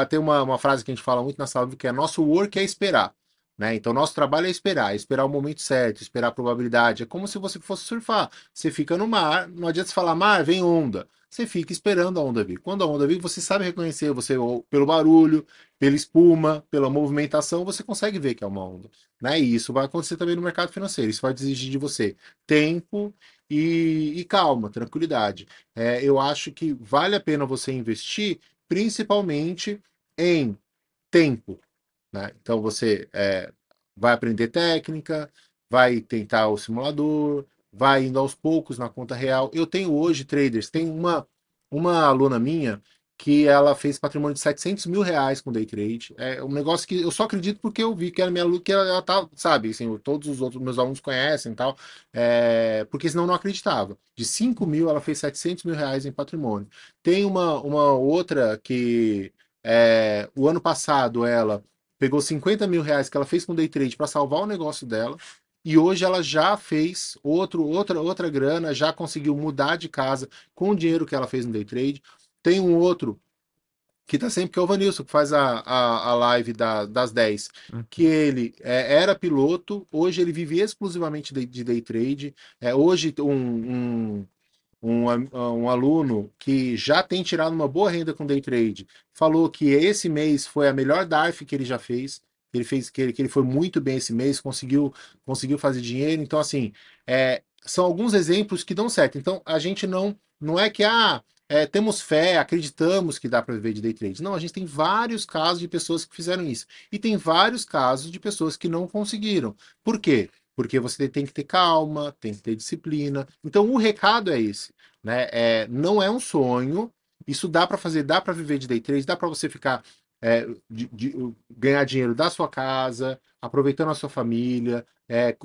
tem uma, uma frase que a gente fala muito na sala que é nosso work é esperar. Né? Então, nosso trabalho é esperar, esperar o momento certo, esperar a probabilidade. É como se você fosse surfar. Você fica no mar, não adianta você falar, mar, vem onda você fica esperando a onda vir. Quando a onda vir, você sabe reconhecer, você pelo barulho, pela espuma, pela movimentação, você consegue ver que é uma onda. Né? E isso vai acontecer também no mercado financeiro. Isso vai exigir de você tempo e, e calma, tranquilidade. É, eu acho que vale a pena você investir, principalmente em tempo. Né? Então você é, vai aprender técnica, vai tentar o simulador, vai indo aos poucos na conta real. Eu tenho hoje traders, tem uma, uma aluna minha que ela fez patrimônio de 700 mil reais com day trade. É um negócio que eu só acredito porque eu vi que era minha que ela, ela tá, sabe, assim, todos os outros meus alunos conhecem e tal, é, porque senão não acreditava. De 5 mil, ela fez 700 mil reais em patrimônio. Tem uma, uma outra que é, o ano passado ela pegou 50 mil reais que ela fez com day trade para salvar o negócio dela e hoje ela já fez outro, outra, outra grana, já conseguiu mudar de casa com o dinheiro que ela fez no day trade. Tem um outro que tá sempre, que é o Vanilson, que faz a, a, a live da, das 10, uhum. que ele é, era piloto, hoje ele vive exclusivamente de, de day trade. É, hoje um, um, um, um, aluno que já tem tirado uma boa renda com day trade falou que esse mês foi a melhor DARF que ele já fez ele fez, que ele, que ele foi muito bem esse mês, conseguiu, conseguiu fazer dinheiro. Então, assim, é, são alguns exemplos que dão certo. Então, a gente não, não é que, ah, é, temos fé, acreditamos que dá para viver de day trade. Não, a gente tem vários casos de pessoas que fizeram isso. E tem vários casos de pessoas que não conseguiram. Por quê? Porque você tem que ter calma, tem que ter disciplina. Então, o recado é esse. Né? É, não é um sonho. Isso dá para fazer, dá para viver de day trade, dá para você ficar é, de, de, ganhar dinheiro da sua casa, aproveitando a sua família, é,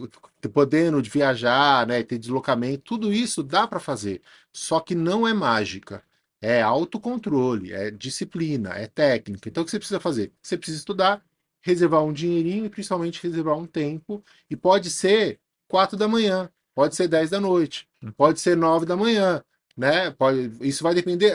podendo viajar, né, ter deslocamento, tudo isso dá para fazer. Só que não é mágica. É autocontrole, é disciplina, é técnica. Então, o que você precisa fazer? Você precisa estudar, reservar um dinheirinho e principalmente reservar um tempo. E pode ser 4 da manhã, pode ser 10 da noite, hum. pode ser 9 da manhã, né? Pode, isso vai depender.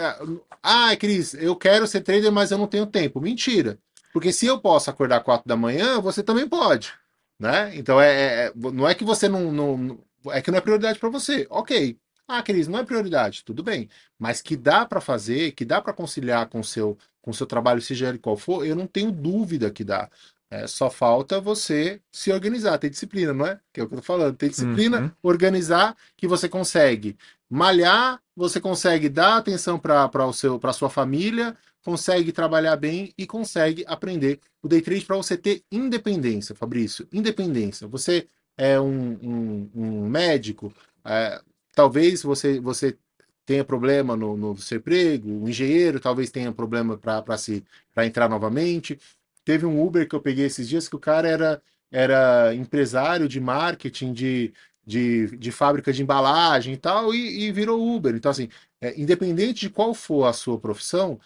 Ah, Cris, eu quero ser trader, mas eu não tenho tempo. Mentira. Porque se eu posso acordar 4 da manhã, você também pode. Né? Então é, é, é não é que você não, não é que não é prioridade para você. Ok. Ah, Cris, não é prioridade, tudo bem. Mas que dá para fazer, que dá para conciliar com seu com seu trabalho, seja ele qual for, eu não tenho dúvida que dá. É, só falta você se organizar, ter disciplina, não é? Que é o que eu tô falando. Ter disciplina, uhum. organizar, que você consegue malhar, você consegue dar atenção para a sua família, consegue trabalhar bem e consegue aprender o day trade para você ter independência, Fabrício. Independência. Você é um, um, um médico, é, talvez você, você tenha problema no, no seu emprego, um engenheiro talvez tenha problema para entrar novamente. Teve um Uber que eu peguei esses dias que o cara era, era empresário de marketing de, de, de fábrica de embalagem e tal, e, e virou Uber. Então, assim, é, independente de qual for a sua profissão,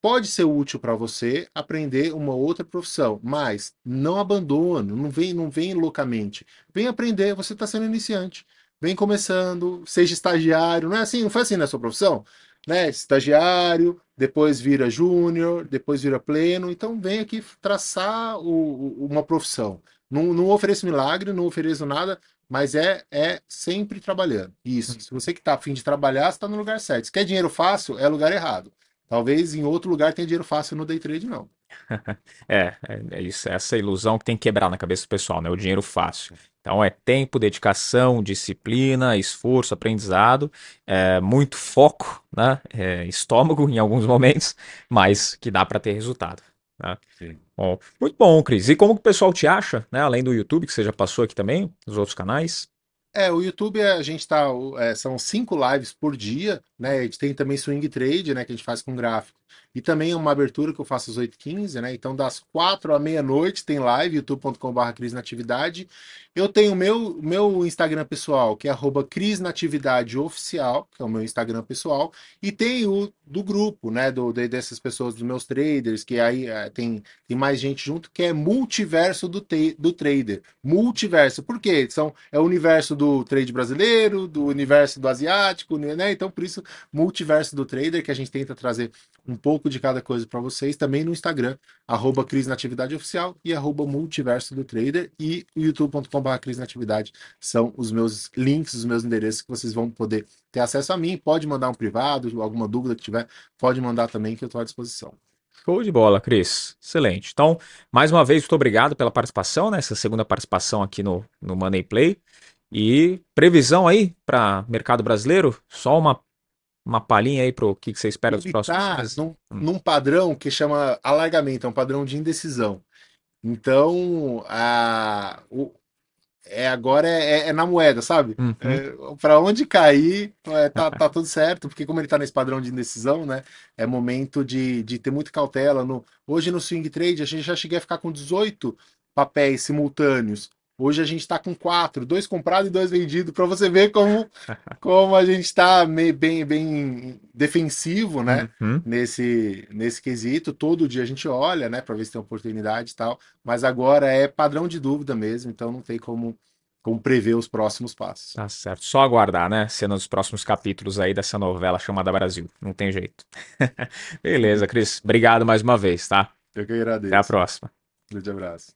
pode ser útil para você aprender uma outra profissão, mas não abandona, não vem, não vem loucamente. Vem aprender, você está sendo iniciante. Vem começando, seja estagiário, não é assim, não foi assim na sua profissão? Né? Estagiário, depois vira júnior, depois vira pleno, então vem aqui traçar o, uma profissão. Não, não ofereço milagre, não ofereço nada, mas é, é sempre trabalhando. Isso. Se você que está afim de trabalhar, você está no lugar certo. Se quer dinheiro fácil, é lugar errado. Talvez em outro lugar tenha dinheiro fácil no day trade, não. é, é, é isso, é essa ilusão que tem que quebrar na cabeça do pessoal, né? O dinheiro fácil. Então é tempo, dedicação, disciplina, esforço, aprendizado, é, muito foco, né? É, estômago em alguns momentos, mas que dá para ter resultado. Né? Bom, muito bom, Cris. E como que o pessoal te acha, né? Além do YouTube, que você já passou aqui também, os outros canais? É, o YouTube a gente tá. É, são cinco lives por dia, né? A gente tem também swing trade, né? Que a gente faz com gráfico. E também uma abertura que eu faço às 8h15, né? Então, das 4 à meia-noite tem live, youtube.com.br Cris Natividade. Eu tenho o meu, meu Instagram pessoal, que é arroba Cris Natividade Oficial, que é o meu Instagram pessoal, e tem o do grupo, né? Do, dessas pessoas, dos meus traders, que aí é, tem, tem mais gente junto, que é multiverso do, te, do trader. Multiverso. Por quê? São, é o universo do trade brasileiro, do universo do asiático, né? Então, por isso, multiverso do trader, que a gente tenta trazer um pouco de cada coisa para vocês, também no Instagram, arroba Cris Oficial e arroba Multiverso do Trader e youtube.com.br Cris Natividade são os meus links, os meus endereços que vocês vão poder ter acesso a mim. Pode mandar um privado, alguma dúvida que tiver, pode mandar também que eu estou à disposição. Show de bola, Cris. Excelente. Então, mais uma vez, muito obrigado pela participação, nessa né? segunda participação aqui no, no Money Play. E previsão aí para mercado brasileiro? Só uma uma palhinha aí para o que, que você espera dos próximos tá meses? Num, hum. num padrão que chama alargamento, é um padrão de indecisão. Então, a, o, é, agora é, é, na moeda, sabe? Uhum. É, para onde cair, é, tá, tá tudo certo, porque como ele tá nesse padrão de indecisão, né? É momento de, de ter muita cautela. No, hoje no swing trade, a gente já cheguei a ficar com 18 papéis simultâneos. Hoje a gente está com quatro, dois comprados e dois vendidos, para você ver como, como a gente está bem, bem defensivo, né? Uhum. Nesse, nesse quesito. Todo dia a gente olha, né, para ver se tem oportunidade e tal. Mas agora é padrão de dúvida mesmo, então não tem como, como prever os próximos passos. Tá certo. Só aguardar, né? Sendo os próximos capítulos aí dessa novela chamada Brasil. Não tem jeito. Beleza, Cris. Obrigado mais uma vez, tá? Eu que agradeço. Até a próxima. Grande abraço.